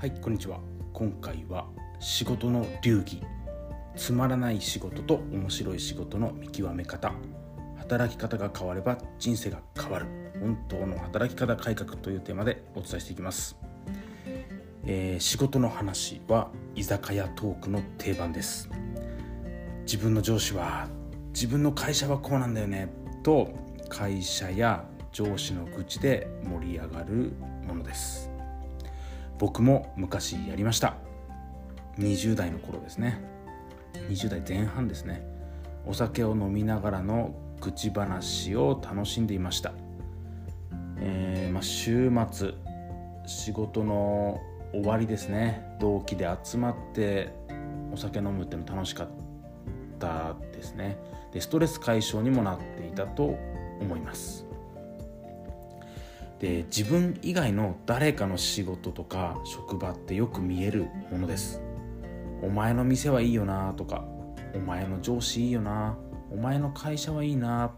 はいこんにちは。今回は仕事の流儀。つまらない仕事と面白い仕事の見極め方。働き方が変われば人生が変わる。本当の働き方改革というテーマでお伝えしていきます、えー、仕事の話は居酒屋トークの定番です。自分の上司は自分の会社はこうなんだよね。と会社や上司の愚痴で盛り上がるものです。僕も昔やりました。20代の頃ですね。20代前半ですね。お酒を飲みながらの愚痴話を楽しんでいました、えー、まあ、週末仕事の終わりですね。同期で集まってお酒飲むっての楽しかったですね。でストレス解消にもなっていたと思います。で自分以外の誰かの仕事とか職場ってよく見えるものです。お前の店はいいよなとかお前の上司いいよなお前の会社はいいな。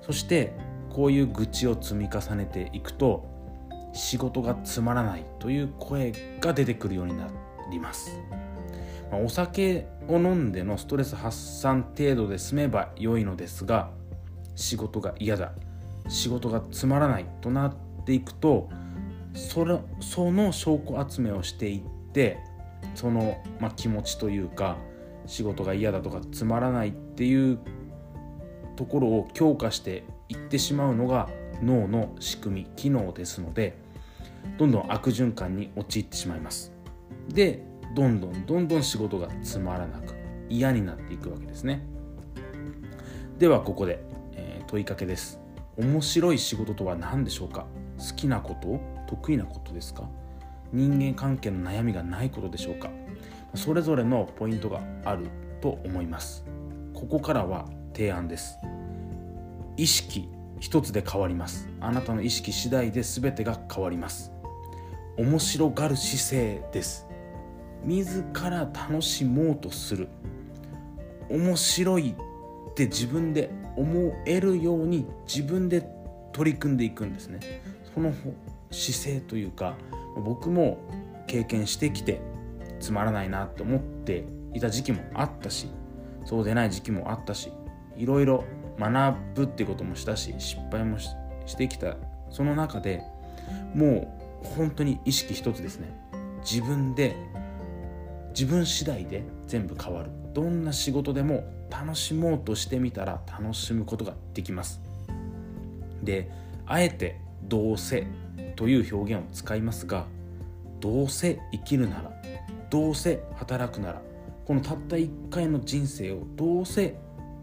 そしてこういう愚痴を積み重ねていくと仕事がつまらないという声が出てくるようになります、お酒を飲んでのストレス発散程度で済めば良いのですが仕事が嫌だ。仕事がつまらないとなっていくとそれその証拠集めをしていってその、まあ、気持ちというか仕事が嫌だとかつまらないっていうところを強化していってしまうのが脳の仕組み機能ですのでどんどん悪循環に陥ってしまいます。でどんどんどんどん仕事がつまらなく嫌になっていくわけですね。ではここで、えー、問いかけです。面白い仕事とは何でしょうか？好きなこと？得意なことですか？人間関係の悩みがないことでしょうか？それぞれのポイントがあると思います。ここからは提案です。意識一つで変わります。あなたの意識次第で全てが変わります。面白がる姿勢です。自ら楽しもうとする。面白いって自分で思えるように自分で取り組んでいくんですね。その姿勢というか僕も経験してきてつまらないなって思っていた時期もあったしそうでない時期もあったしいろいろ学ぶってこともしたし失敗もしてきた。その中でもう本当に意識一つですね。自分で自分次第で全部変わる。どんな仕事でも楽しもうとしてみたら楽しむことができます。であえて「どうせ」という表現を使いますがどうせ生きるならどうせ働くならこのたった一回の人生をどうせ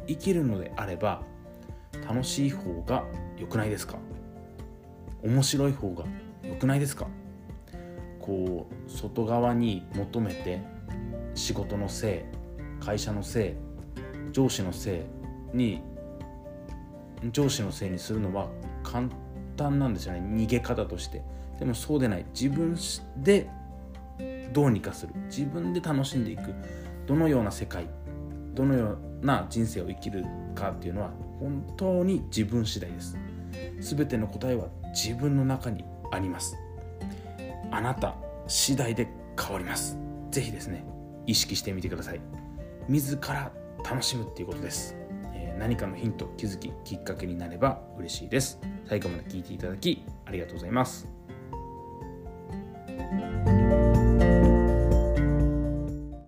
生きるのであれば楽しい方が良くないですか？面白い方が良くないですか？こう外側に求めて仕事のせい会社のせい上司のせいに上司のせいにするのは簡単なんですよね。逃げ方として。でもそうでない。自分でどうにかする。自分で楽しんでいく。どのような世界どのような人生を生きるかっていうのは本当に自分次第です。全ての答えは自分の中にあります。あなた次第で変わります。是非ですね意識してみてください。自ら楽しむっていうことです、え、何かのヒント気づききっかけになれば嬉しいです。最後まで聞いていただきありがとうございます。